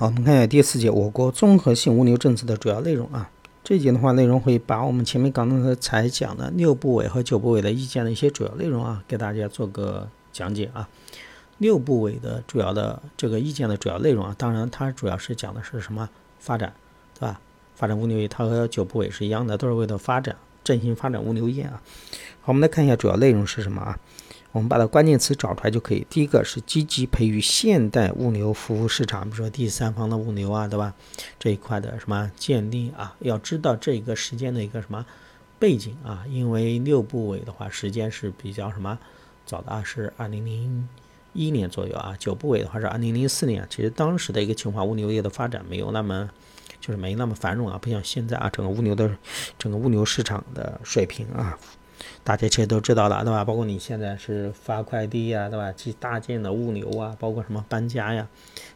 好，我们看一下第四节我国综合性物流政策的主要内容啊。这节的话，内容会把我们前面刚刚才讲的六部委和九部委的意见的一些主要内容啊，给大家做个讲解啊。六部委的主要的这个意见的主要内容啊，当然它主要是讲的是什么发展，对吧？发展物流业，它和九部委是一样的，都是为了发展振兴发展物流业啊。好，我们来看一下主要内容是什么啊？我们把它关键词找出来就可以。第一个是积极培育现代物流服务市场，比如说第三方的物流啊，对吧？这一块的什么建立啊？要知道这一个时间的一个什么背景啊？因为六部委的话，时间是比较什么早的啊？是二零零一年左右啊。九部委的话是二零零四年。其实当时的一个情况，物流业的发展没有那么就是没那么繁荣啊，不像现在啊，整个物流的整个物流市场的水平啊。大家其实都知道了，对吧？包括你现在是发快递呀，对吧？去大件的物流啊，包括什么搬家呀，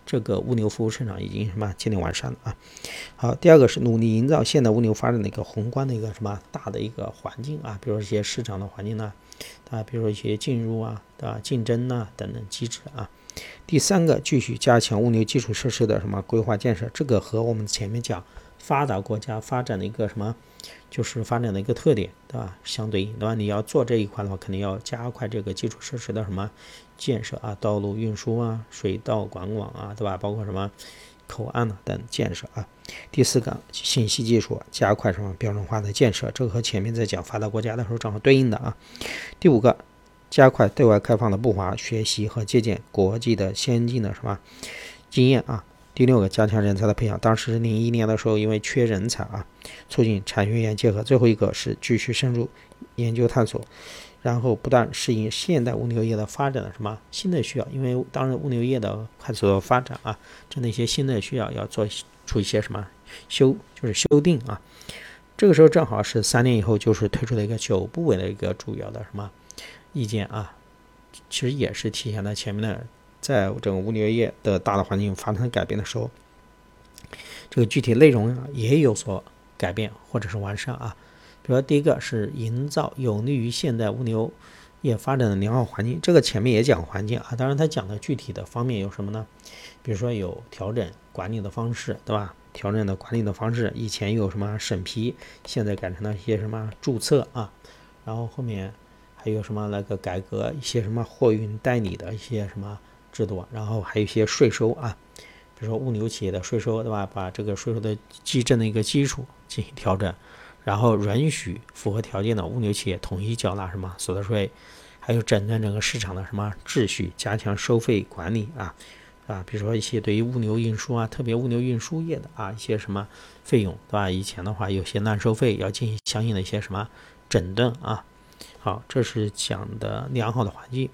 这个物流服务市场已经什么建立完善了啊。好，第二个是努力营造现代物流发展的一个宏观的一个什么大的一个环境啊，比如说一些市场的环境呢，啊，比如说一些进入啊，对吧？竞争呐等等机制啊。第三个，继续加强物流基础设施的什么规划建设，这个和我们前面讲发达国家发展的一个什么？就是发展的一个特点，对吧？相对应，对吧？你要做这一块的话，肯定要加快这个基础设施的什么建设啊，道路运输啊，水道管网啊，对吧？包括什么口岸啊等建设啊。第四个，信息技术加快什么标准化的建设，这个和前面在讲发达国家的时候正好对应的啊。第五个，加快对外开放的步伐，学习和借鉴国际的先进的什么经验啊。第六个，加强人才的培养。当时零一年的时候，因为缺人才啊，促进产学研结合。最后一个是继续深入研究探索，然后不断适应现代物流业的发展的什么新的需要。因为当时物流业的快速发展啊，这那些新的需要要做出一些什么修，就是修订啊。这个时候正好是三年以后，就是推出了一个九部委的一个主要的什么意见啊，其实也是体现在前面的。在整个物流业的大的环境发生改变的时候，这个具体内容也有所改变或者是完善啊。比如说，第一个是营造有利于现代物流业发展的良好环境，这个前面也讲环境啊。当然，它讲的具体的方面有什么呢？比如说有调整管理的方式，对吧？调整的管理的方式，以前有什么审批，现在改成了一些什么注册啊。然后后面还有什么那个改革一些什么货运代理的一些什么。制度，然后还有一些税收啊，比如说物流企业的税收，对吧？把这个税收的基征的一个基础进行调整，然后允许符合条件的物流企业统一缴纳什么所得税，还有整顿整个市场的什么秩序，加强收费管理啊啊，比如说一些对于物流运输啊，特别物流运输业的啊一些什么费用，对吧？以前的话有些乱收费，要进行相应的一些什么整顿啊。好，这是讲的良好的环境。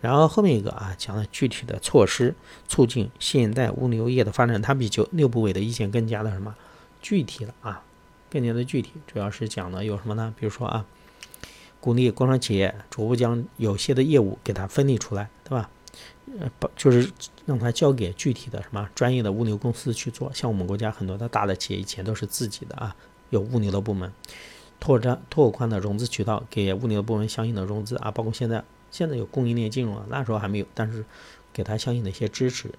然后后面一个啊，讲了具体的措施，促进现代物流业的发展。它比九六部委的意见更加的什么具体了啊，更加的具体。主要是讲的有什么呢？比如说啊，鼓励工商企业逐步将有些的业务给它分离出来，对吧？呃，把就是让它交给具体的什么专业的物流公司去做。像我们国家很多的大的企业以前都是自己的啊，有物流的部门，拓展拓宽的融资渠道，给物流部门相应的融资啊，包括现在。现在有供应链金融了，那时候还没有，但是给它相应的一些支持。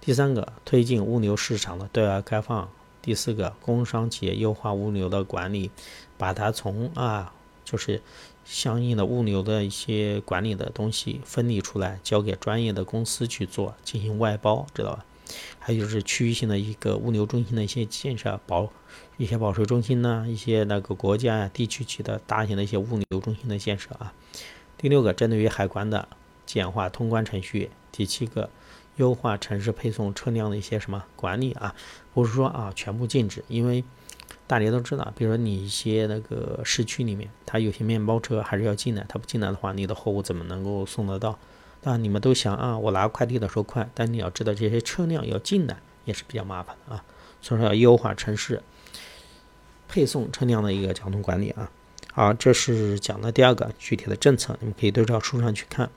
第三个，推进物流市场的对外开放。第四个，工商企业优化物流的管理，把它从啊，就是相应的物流的一些管理的东西分离出来，交给专业的公司去做，进行外包，知道吧？还有就是区域性的一个物流中心的一些建设，保一些保税中心呢，一些那个国家呀、地区级的大型的一些物流中心的建设啊。第六个，针对于海关的简化通关程序；第七个，优化城市配送车辆的一些什么管理啊？不是说啊全部禁止，因为大家都知道，比如说你一些那个市区里面，它有些面包车还是要进来，它不进来的话，你的货物怎么能够送得到？当然你们都想啊，我拿快递的时候快，但你要知道这些车辆要进来也是比较麻烦的啊，所以说要优化城市配送车辆的一个交通管理啊。好，这是讲的第二个具体的政策，你们可以对照书上去看。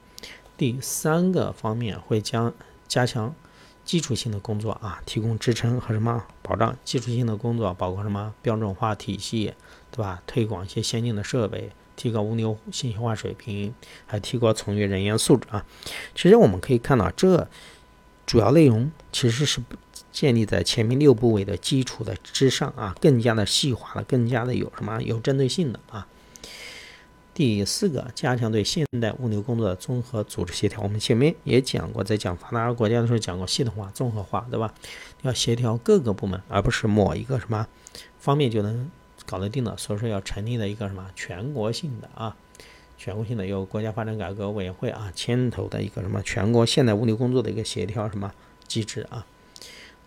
第三个方面会将加强基础性的工作啊，提供支撑和什么保障。基础性的工作包括什么？标准化体系，对吧？推广一些先进的设备，提高物流信息化水平，还提高从业人员素质啊。其实我们可以看到，这主要内容其实是建立在前面六部委的基础的之上啊，更加的细化了，更加的有什么有针对性的啊。第四个，加强对现代物流工作的综合组织协调。我们前面也讲过，在讲发达国家的时候讲过系统化、综合化，对吧？要协调各个部门，而不是某一个什么方面就能搞得定的。所以说要成立的一个什么全国性的啊，全国性的由国家发展改革委员会啊牵头的一个什么全国现代物流工作的一个协调什么机制啊。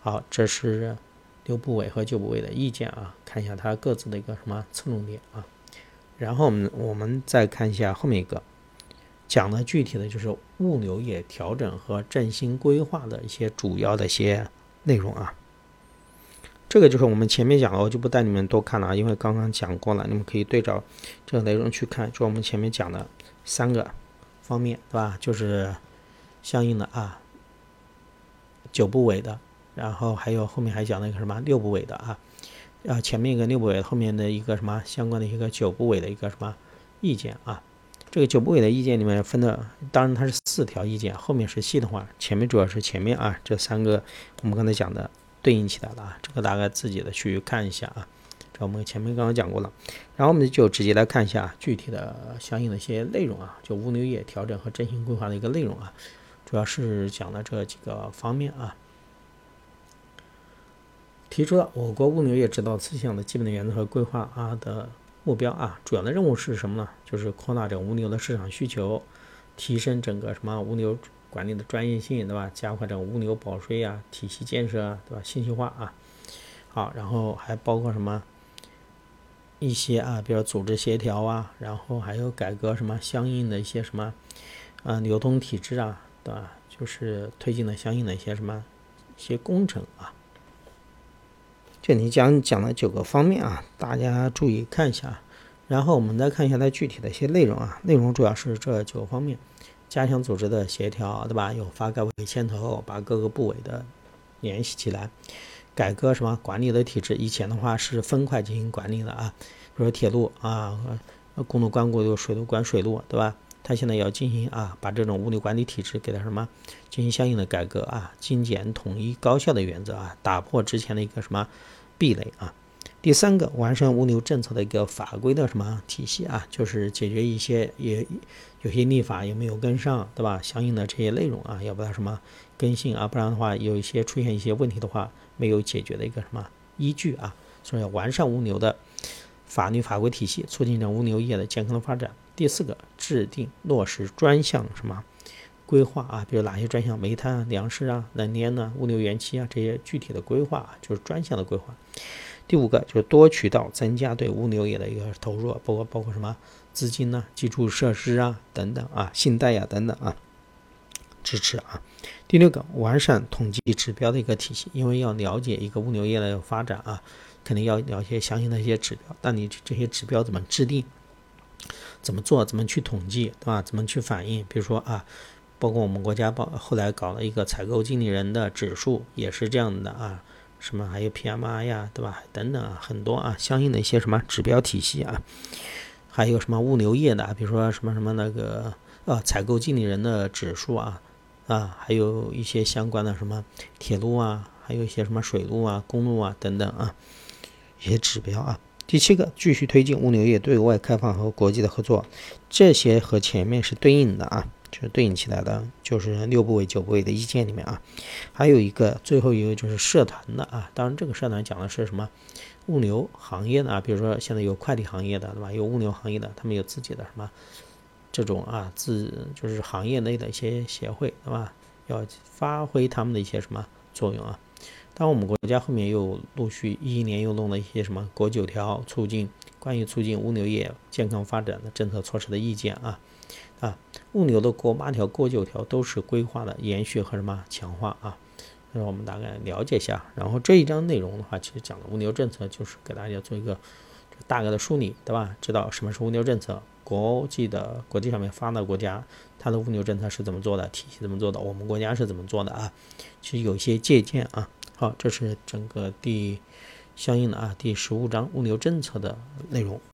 好，这是六部委和九部委的意见啊，看一下它各自的一个什么侧重点啊。然后我们我们再看一下后面一个讲的具体的就是物流业调整和振兴规划的一些主要的一些内容啊。这个就是我们前面讲的，我就不带你们多看了啊，因为刚刚讲过了，你们可以对照这个内容去看，就我们前面讲的三个方面，对吧？就是相应的啊，九部委的，然后还有后面还讲那个什么六部委的啊。啊，前面一个六部委，后面的一个什么相关的一个九部委的一个什么意见啊？这个九部委的意见里面分的，当然它是四条意见，后面是系统化，前面主要是前面啊这三个我们刚才讲的对应起来了啊，这个大概自己的去看一下啊。这我们前面刚刚讲过了，然后我们就直接来看一下具体的相应的一些内容啊，就物流业调整和振兴规划的一个内容啊，主要是讲的这几个方面啊。提出了我国物流业指导思想的基本的原则和规划啊的目标啊，主要的任务是什么呢？就是扩大这个物流的市场需求，提升整个什么物流管理的专业性，对吧？加快这个物流保税啊体系建设啊，对吧？信息化啊，好，然后还包括什么一些啊，比如组织协调啊，然后还有改革什么相应的一些什么啊流通体制啊，对吧？就是推进了相应的一些什么一些工程啊。这里讲讲了九个方面啊，大家注意看一下。然后我们再看一下它具体的一些内容啊，内容主要是这九个方面：加强组织的协调，对吧？有发改委牵头，把各个部委的联系起来，改革什么管理的体制。以前的话是分块进行管理的啊，比如说铁路啊，公路管公路，水路管水路，对吧？他现在要进行啊，把这种物流管理体制给它什么进行相应的改革啊，精简、统一、高效的原则啊，打破之前的一个什么壁垒啊。第三个，完善物流政策的一个法规的什么体系啊，就是解决一些也有些立法有没有跟上，对吧？相应的这些内容啊，要不要什么更新啊？不然的话，有一些出现一些问题的话，没有解决的一个什么依据啊，所以要完善物流的法律法规体系，促进着物流业的健康的发展。第四个，制定落实专项什么规划啊？比如哪些专项，煤炭啊、粮食啊、能源呢、物流园区啊这些具体的规划啊，就是专项的规划。第五个就是多渠道增加对物流业的一个投入，包括包括什么资金呢、基础设施啊等等啊、信贷呀等等啊支持啊。第六个，完善统计指标的一个体系，因为要了解一个物流业的发展啊，肯定要了解详细的一些指标。那你这些指标怎么制定？怎么做？怎么去统计，对吧？怎么去反映？比如说啊，包括我们国家报后来搞了一个采购经理人的指数，也是这样的啊。什么还有 PMI 呀，对吧？等等啊，很多啊，相应的一些什么指标体系啊，还有什么物流业的，比如说什么什么那个呃采购经理人的指数啊啊，还有一些相关的什么铁路啊，还有一些什么水路啊、公路啊等等啊一些指标啊。第七个，继续推进物流业对外开放和国际的合作，这些和前面是对应的啊，就是对应起来的，就是六部委、九部委的意见里面啊，还有一个最后一个就是社团的啊，当然这个社团讲的是什么物流行业的啊，比如说现在有快递行业的对吧，有物流行业的，他们有自己的什么这种啊自就是行业内的一些协会对吧，要发挥他们的一些什么作用啊。当我们国家后面又陆续一年又弄了一些什么国九条促进关于促进物流业健康发展的政策措施的意见啊啊，物流的过八条、过九条都是规划的延续和什么强化啊，让我们大概了解一下。然后这一章内容的话，其实讲的物流政策就是给大家做一个大概的梳理，对吧？知道什么是物流政策，国际的国际上面发达国家它的物流政策是怎么做的，体系怎么做的，我们国家是怎么做的啊？其实有一些借鉴啊。好，这是整个第相应的啊第十五章物流政策的内容。